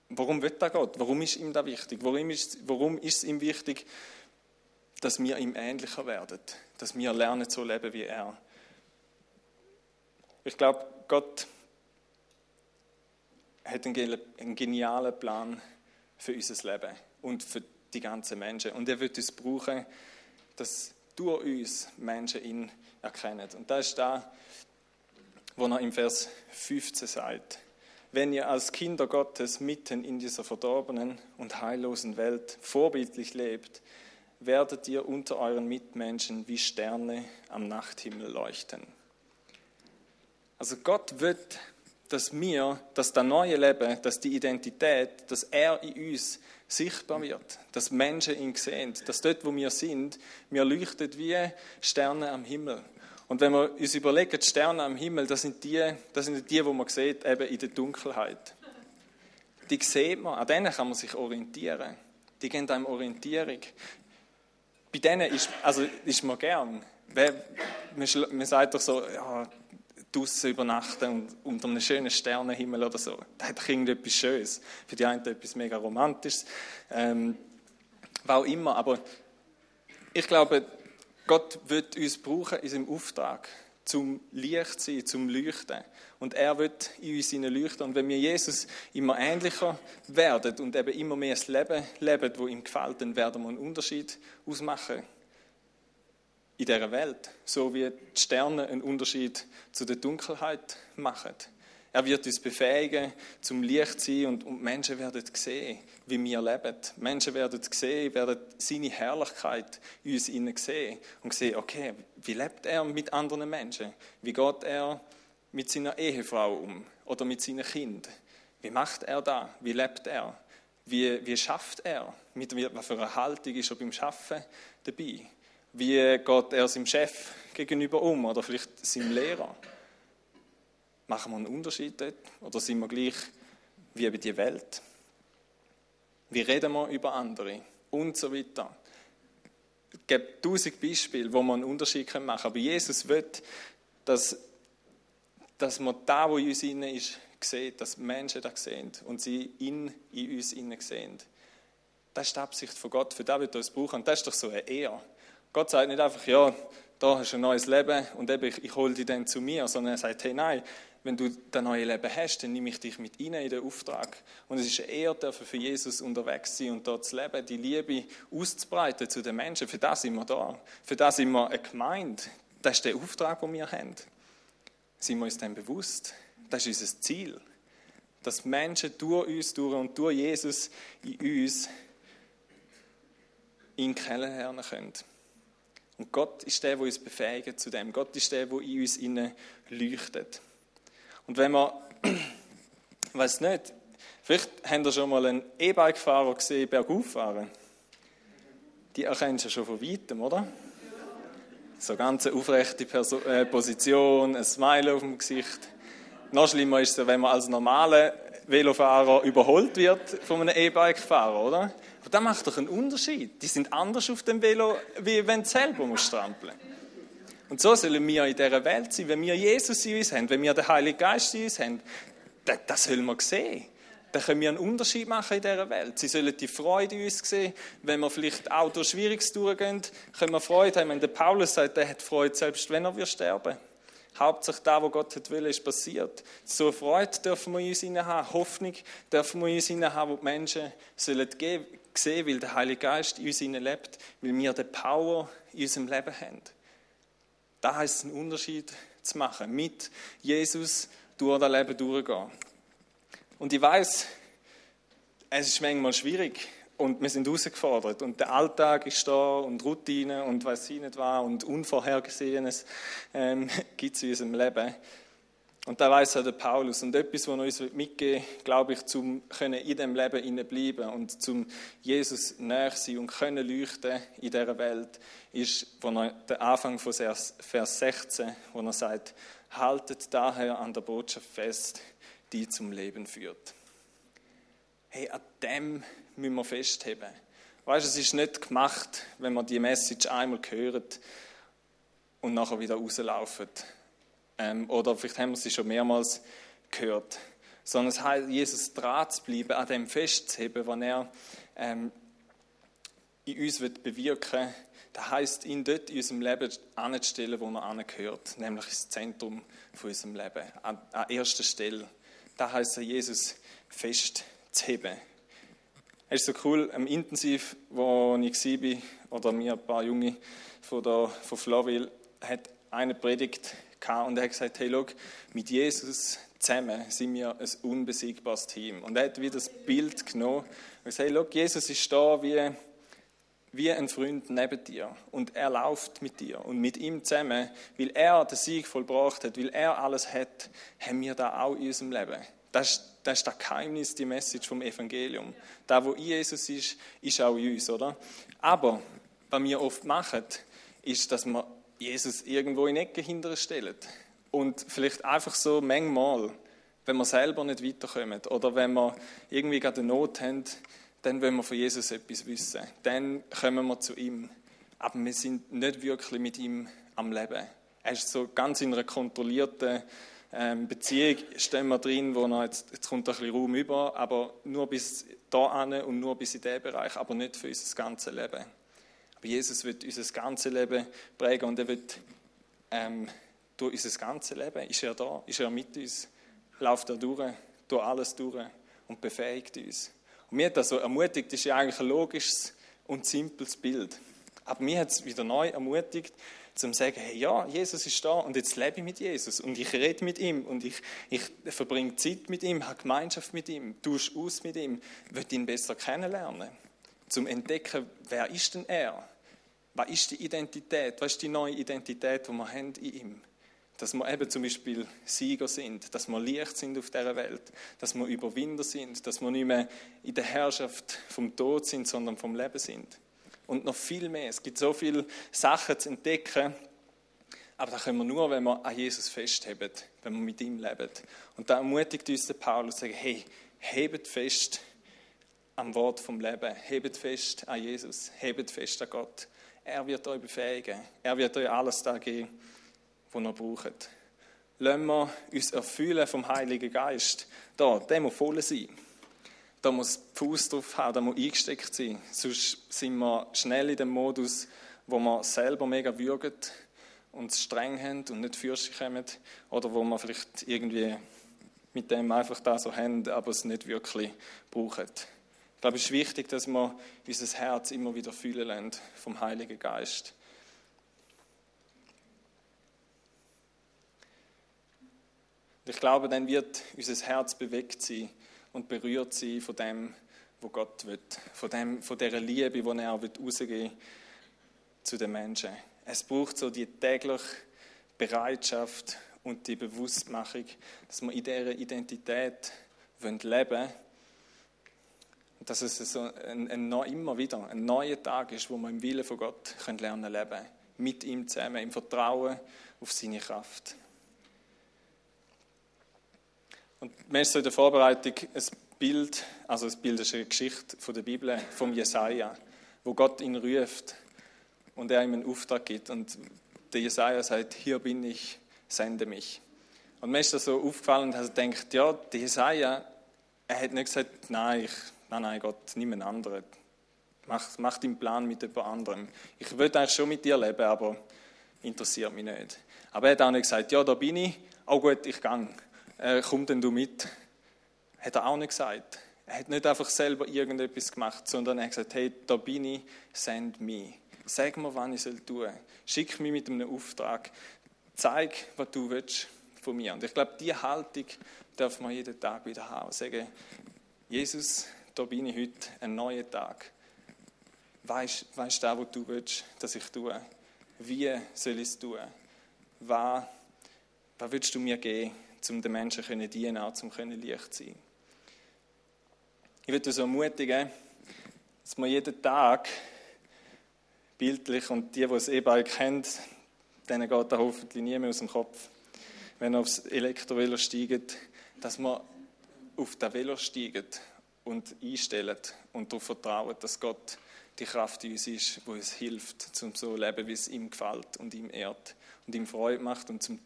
Warum wird da Gott? Warum ist ihm da wichtig? Warum ist, warum ist es ihm wichtig, dass wir ihm ähnlicher werden? Dass wir lernen zu leben wie er? Ich glaube, Gott hat einen genialen Plan für unser Leben und für die ganzen Menschen. Und er wird uns brauchen, dass durch uns Menschen ihn erkennen. Und das ist da, wo er im Vers 15 sagt. Wenn ihr als Kinder Gottes mitten in dieser verdorbenen und heillosen Welt vorbildlich lebt, werdet ihr unter euren Mitmenschen wie Sterne am Nachthimmel leuchten. Also Gott wird, dass wir, dass das neue Leben, dass die Identität, dass er in uns sichtbar wird, dass Menschen ihn sehen, dass dort, wo wir sind, wir leuchten wie Sterne am Himmel. Und wenn wir uns überlegen, die Sterne am Himmel, das sind die, das sind die, wo man sieht, eben in der Dunkelheit. Die sieht man, an denen kann man sich orientieren. Die geben einem Orientierung. Bei denen ist, also ist man gern. Man sagt doch so, ja, draußen übernachten und unter einem schönen Sternenhimmel oder so. Das hat doch irgendetwas Schönes. Für die einen etwas mega Romantisches. Ähm, was auch immer. Aber ich glaube, Gott wird uns brauchen in seinem Auftrag, zum Licht zu sein, zum Leuchten. Und er wird in uns leuchten. Und wenn wir Jesus immer ähnlicher werden und eben immer mehr das Leben leben, das ihm gefällt, dann werden wir einen Unterschied ausmachen in dieser Welt, so wie die Sterne einen Unterschied zu der Dunkelheit machen. Er wird uns befähigen, zum Licht zu sein und, und Menschen werden sehen, wie wir leben. Menschen werden sehen, werden seine Herrlichkeit in uns innen sehen und sehen, okay, wie lebt er mit anderen Menschen? Wie geht er mit seiner Ehefrau um oder mit seinen Kindern? Wie macht er da? Wie lebt er? Wie, wie schafft er? Mit was für einer Haltung ist er beim Schaffen dabei? Wie geht er seinem Chef gegenüber um oder vielleicht seinem Lehrer? Machen wir einen Unterschied dort oder sind wir gleich wie über die Welt? Wie reden wir über andere? Und so weiter. Es gibt tausend Beispiele, wo man einen Unterschied machen kann. Aber Jesus will, dass, dass man da, wo in uns innen ist, sieht, dass Menschen das sehen und sie ihn in uns innen sehen. Das ist die Absicht von Gott. Für das wird er uns brauchen. Und das ist doch so eine Ehre. Gott sagt nicht einfach, ja, da hast du ein neues Leben und eben, ich, ich hole dich dann zu mir, sondern er sagt, hey, nein, wenn du das neue Leben hast, dann nehme ich dich mit rein in den Auftrag. Und es ist eine Ehre, für Jesus unterwegs zu sein und dort zu leben, die Liebe auszubreiten zu den Menschen. Für das sind wir da. Für das sind wir eine Gemeinde. Das ist der Auftrag, den wir haben. Sind wir uns dem bewusst? Das ist unser Ziel. Dass Menschen durch uns, durch und durch Jesus in uns ihn kennenlernen können. Und Gott ist der, der uns befähigt zu dem. Gott ist der, der in uns innen leuchtet. Und wenn man, ich <clears throat> weiß nicht, vielleicht habt ihr schon mal einen E-Bike-Fahrer gesehen, bergauf fahren. Die erkennst du schon von weitem, oder? So ganz eine aufrechte Perso äh, Position, ein Smile auf dem Gesicht. Noch schlimmer ist es, wenn man als normaler Velofahrer überholt wird von einem E-Bike-Fahrer, oder? Aber das macht doch einen Unterschied. Die sind anders auf dem Velo, wie wenn du selber musst strampeln Und so sollen wir in dieser Welt sein. Wenn wir Jesus in uns haben, wenn wir den Heiligen Geist in uns haben, das, das sollen wir sehen. dann können wir einen Unterschied machen in dieser Welt. Sie sollen die Freude in uns sehen. Wenn wir vielleicht auch durch Schwieriges durchgehen, können wir Freude haben. Wenn der Paulus sagt, er hat Freude, selbst wenn er sterben. Hauptsächlich da, wo Gott hat will, ist passiert. So Freude dürfen wir in uns haben, Hoffnung dürfen wir in uns haben, wo die Menschen sollen sehen, weil der Heilige Geist in uns lebt, weil wir die Power in unserem Leben haben. Da heißt es einen Unterschied zu machen, mit Jesus durch das Leben durchgehen. Und ich weiß, es ist manchmal schwierig und wir sind herausgefordert und der Alltag ist da und Routine und was ich nicht war und Unvorhergesehenes ähm, <laughs> gibt es in unserem Leben. Und da weiß auch der Paulus. Und etwas, was er uns mitgeben glaube ich, zum in dem Leben bleiben und zum Jesus näher sein und können leuchten in dieser Welt, ist er, der Anfang von Vers 16, wo er sagt, haltet daher an der Botschaft fest, die zum Leben führt. Hey, an dem müssen wir festheben. Weißt du, es ist nicht gemacht, wenn man die Message einmal hört und nachher wieder rauslaufen. Ähm, oder vielleicht haben wir sie schon mehrmals gehört. Sondern es heißt, Jesus dran zu bleiben, an dem festzuheben, was er ähm, in uns wird bewirken will. Das heisst, ihn dort in unserem Leben anzustellen, wo er angehört, nämlich ins Zentrum von unserem Leben, an, an erster Stelle. Da heißt es, Jesus festzuheben. Es ist so cool, am Intensiv, wo ich war, oder mir ein paar Junge von, von Flawil, hat eine Predigt gehabt und er hat gesagt, hey, schau, mit Jesus zusammen sind wir ein unbesiegbares Team. Und er hat wieder das Bild genommen und gesagt, hey, schau, Jesus ist da wie, wie ein Freund neben dir und er läuft mit dir und mit ihm zusammen, weil er den Sieg vollbracht hat, weil er alles hat, haben wir da auch in unserem Leben. Das ist, das ist das Geheimnis, die Message vom Evangelium. Da, wo in Jesus ist, ist auch in uns, oder? Aber, was wir oft machen, ist, dass wir Jesus irgendwo in Ecke hinterstellen. Und vielleicht einfach so manchmal, wenn wir selber nicht weiterkommen oder wenn wir irgendwie gerade eine Not haben, dann wollen wir von Jesus etwas wissen. Dann kommen wir zu ihm. Aber wir sind nicht wirklich mit ihm am Leben. Er ist so ganz in einer kontrollierten ähm, Beziehung, stehen wir drin, wo er jetzt, jetzt kommt ein bisschen Raum über, aber nur bis da und nur bis in diesen Bereich, aber nicht für unser ganzes Leben. Aber Jesus wird unser ganzes Leben prägen und er wird ähm, durch unser ganzes Leben, ist er da, ist er mit uns, läuft er durch, durch alles durch und befähigt uns. Und mir hat das so ermutigt, das ist ja eigentlich ein logisches und simples Bild. Aber mir hat es wieder neu ermutigt, zum sagen, hey, ja, Jesus ist da und jetzt lebe ich mit Jesus und ich rede mit ihm und ich, ich verbringe Zeit mit ihm, habe Gemeinschaft mit ihm, tausche aus mit ihm, will ihn besser kennenlernen, zum entdecken, wer ist denn er? Was ist die Identität? Was ist die neue Identität, die wir haben in ihm? Dass wir eben zum Beispiel Sieger sind, dass wir Licht sind auf dieser Welt, dass wir Überwinder sind, dass wir nicht mehr in der Herrschaft vom Tod sind, sondern vom Leben sind. Und noch viel mehr. Es gibt so viele Sachen zu entdecken, aber das können wir nur, wenn wir an Jesus festheben, wenn wir mit ihm leben. Und da ermutigt uns der Paulus, sagen, hey, hebt fest am Wort vom Leben, hebt fest an Jesus, hebt fest an Gott. Er wird euch befähigen. Er wird euch alles da geben, was ihr braucht. Lassen wir uns erfüllen vom Heiligen Geist. Da, der muss voll sein. Da muss die Fuß drauf haben, da muss eingesteckt sein. Sonst sind wir schnell in dem Modus, wo wir selber mega würgen und streng haben und nicht für sich kommen. Oder wo wir vielleicht irgendwie mit dem einfach da so haben, aber es nicht wirklich brauchen. Ich glaube, es ist wichtig, dass wir unser Herz immer wieder fühlen lassen vom Heiligen Geist. Und ich glaube, dann wird unser Herz bewegt sein und berührt sein von dem, wo Gott will, von, dem, von dieser Liebe, die er auch rausgeben zu den Menschen. Es braucht so die tägliche Bereitschaft und die Bewusstmachung, dass wir in dieser Identität leben wollen dass es so ein, ein, immer wieder ein neuer Tag ist, wo wir im Willen von Gott können lernen leben Mit ihm zusammen, im Vertrauen auf seine Kraft. Und mir ist so in der Vorbereitung ein Bild, also das Bild ist eine Geschichte von der Bibel, vom Jesaja, wo Gott ihn ruft und er ihm einen Auftrag gibt. Und der Jesaja sagt: Hier bin ich, sende mich. Und mir ist das so aufgefallen, dass er denkt: Ja, der Jesaja, Er hat nicht gesagt, nein, ich, nein, nein, Gott, nimm einen anderen. Mach, mach deinen Plan mit jemand anderem. Ich will eigentlich schon mit dir leben, aber interessiert mich nicht. Aber er hat auch nicht gesagt, ja, da bin ich, auch gut, ich gehe. Äh, komm denn du mit? Hat er auch nicht gesagt. Er hat nicht einfach selber irgendetwas gemacht, sondern er hat gesagt, hey, da bin ich, send me. Sag mir, was ich tun soll. Schick mich mit einem Auftrag. Zeig, was du willst von mir. Und ich glaube, diese Haltung darf man jeden Tag wieder haben. Sagen, Jesus, da bin ich heute, ein neuer Tag. Weißt du, was du willst, dass ich tue? Wie soll ich es tun? Was, was willst du mir geben, um den Menschen zu dienen, auch um Licht zu sein? Ich würde uns ermutigen, dass wir jeden Tag bildlich, und die, die es eben kennt, denen geht da hoffentlich nie mehr aus dem Kopf, wenn er aufs Elektrovelo steigt, dass wir auf das Velo steigen und einstellen und darauf vertrauen, dass Gott die Kraft in uns ist, die uns hilft, zum so leben, wie es ihm gefällt und ihm ehrt und ihm Freude macht und zum,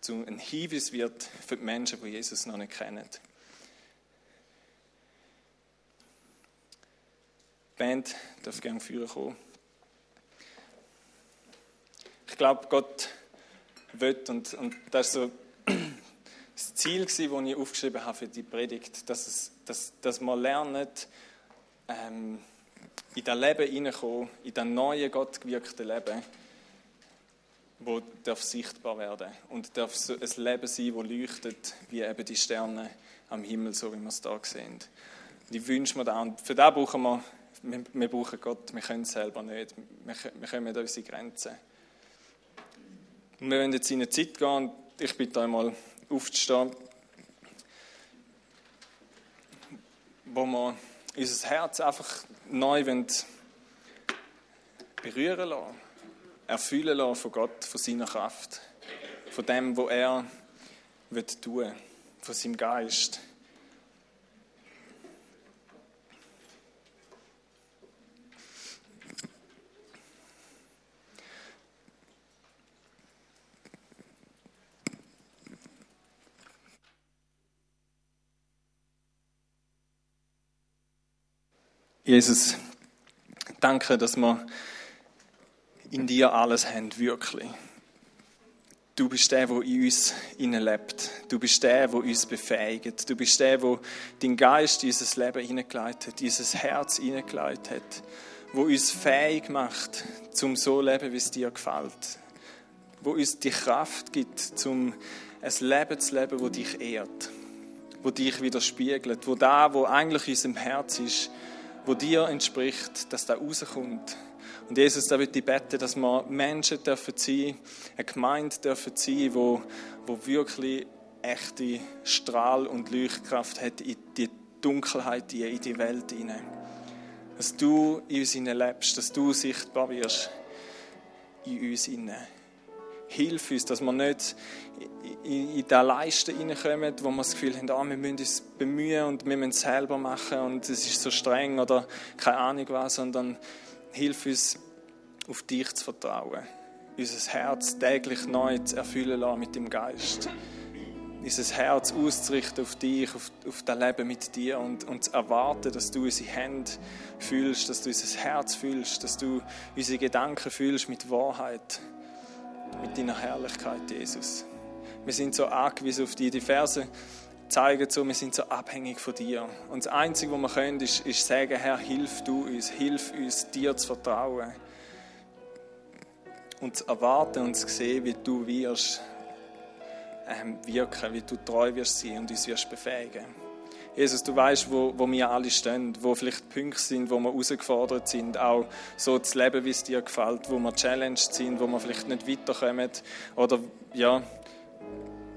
zum ein Hinweis wird für die Menschen, die Jesus noch nicht kennen. Die Band darf gerne führen kommen. Ich glaube, Gott will, und, und das ist so das Ziel, das ich aufgeschrieben habe für die Predigt, dass, es, dass, dass wir lernen, ähm, in das Leben hineinkommen, in das neue Gott gewirkte Leben, wo darf sichtbar werden und darf so ein Leben sein, das leuchtet wie eben die Sterne am Himmel, so wie wir es da sehen. Und ich wünsche mir das. Und für das brauchen wir, wir, wir brauchen Gott, wir können es selber nicht. Wir, wir kommen an unsere Grenzen. Und wir werden jetzt in eine Zeit gehen und ich bitte einmal aufzustehen, wo wir unser Herz einfach neu berühren lassen, erfüllen lassen von Gott, von seiner Kraft, von dem, was er tun will, von seinem Geist. Jesus, danke, dass wir in dir alles haben, wirklich. Du bist der, der in uns lebt. Du bist der, der uns befähigt. Du bist der, der deinen Geist in unser Leben hineingeleitet hat, dieses Herz hineingeleitet hat, wo uns fähig macht, zum so leben, wie es dir gefällt. Wo uns die Kraft gibt, zum ein Leben zu leben, wo dich ehrt, wo dich widerspiegelt, wo da, wo eigentlich in unserem Herz ist, wo dir entspricht, dass da rauskommt. Und Jesus, da würde ich beten, dass wir Menschen dürfen sein, eine Gemeinde dürfen sein, wo, wo wirklich echte Strahl- und Leuchtkraft hat in die Dunkelheit, in die Welt hinein. Dass du in uns lebst, dass du sichtbar wirst in uns hinein. Hilf uns, dass wir nicht in, in diese Leisten hineinkommen, wo wir das Gefühl haben, ah, wir müssen uns bemühen und wir müssen es selber machen und es ist so streng oder keine Ahnung was, sondern hilf uns, auf dich zu vertrauen. Unser Herz täglich neu zu erfüllen lassen mit dem Geist. Unser Herz auszurichten auf dich, auf, auf das Leben mit dir und, und zu erwarten, dass du unsere Hände fühlst, dass du unser Herz fühlst, dass du unsere Gedanken fühlst mit Wahrheit mit deiner Herrlichkeit, Jesus. Wir sind so angewiesen auf dich. Die Verse zeigen so, wir sind so abhängig von dir. Und das Einzige, was wir können, ist, ist sagen, Herr, hilf du uns, hilf uns, dir zu vertrauen. Und zu erwarten und zu sehen, wie du wirst ähm, wirken, wie du treu wirst sein und uns wirst befähigen. Jesus, du weißt, wo, wo wir alle stehen, wo vielleicht Punkte sind, wo wir herausgefordert sind, auch so zu leben, wie es dir gefällt, wo wir challenged sind, wo wir vielleicht nicht weiterkommen oder ja,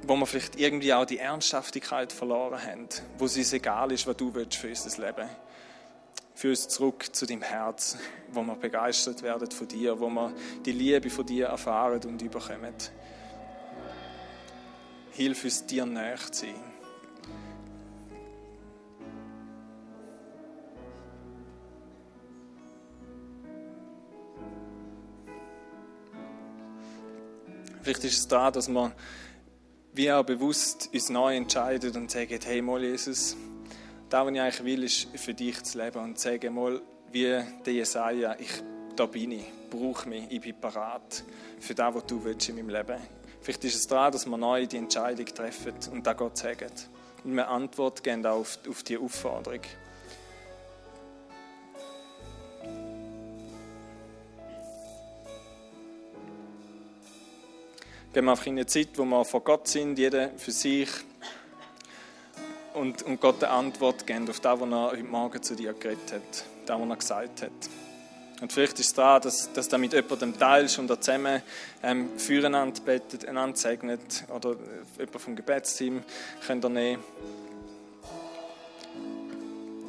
wo wir vielleicht irgendwie auch die Ernsthaftigkeit verloren haben, wo es uns egal ist, was du willst für unser Leben. Für uns zurück zu deinem Herz, wo wir begeistert werden von dir, wo wir die Liebe von dir erfahren und überkommen. Hilf uns, dir näher zu sein. Vielleicht ist es da, dass wir wie auch bewusst uns neu entscheiden und sagen, hey, mal Jesus, das, was ich eigentlich will, ist für dich zu leben und sagen, mal, wie der Jesaja, ich, da bin ich, brauche mich, ich bin parat für das, was du willst in meinem Leben. Vielleicht ist es daran, dass wir neu die Entscheidung treffen und da Gott sagen. Und wir Antwort geben auf, auf die Aufforderung. Gehen wir einfach in eine Zeit, wo wir vor Gott sind, jeder für sich, und, und Gott eine Antwort geben auf das, was er heute Morgen zu dir geredet hat, das, was er gesagt hat. Und vielleicht ist es da, dass, dass du mit jemandem teilst und zusammen ähm, füreinander betet, einander segnet oder jemand vom Gebetsteam könnt ihr nehmen.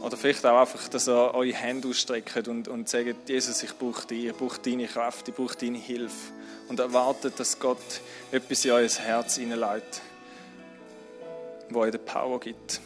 Oder vielleicht auch einfach, dass ihr eure Hände ausstreckt und, und sagt, Jesus, ich brauche dich, ich brauche deine Kraft, ich brauche deine Hilfe. Und erwartet, dass Gott etwas in euer Herz hineinleitet, wo euch die Power gibt.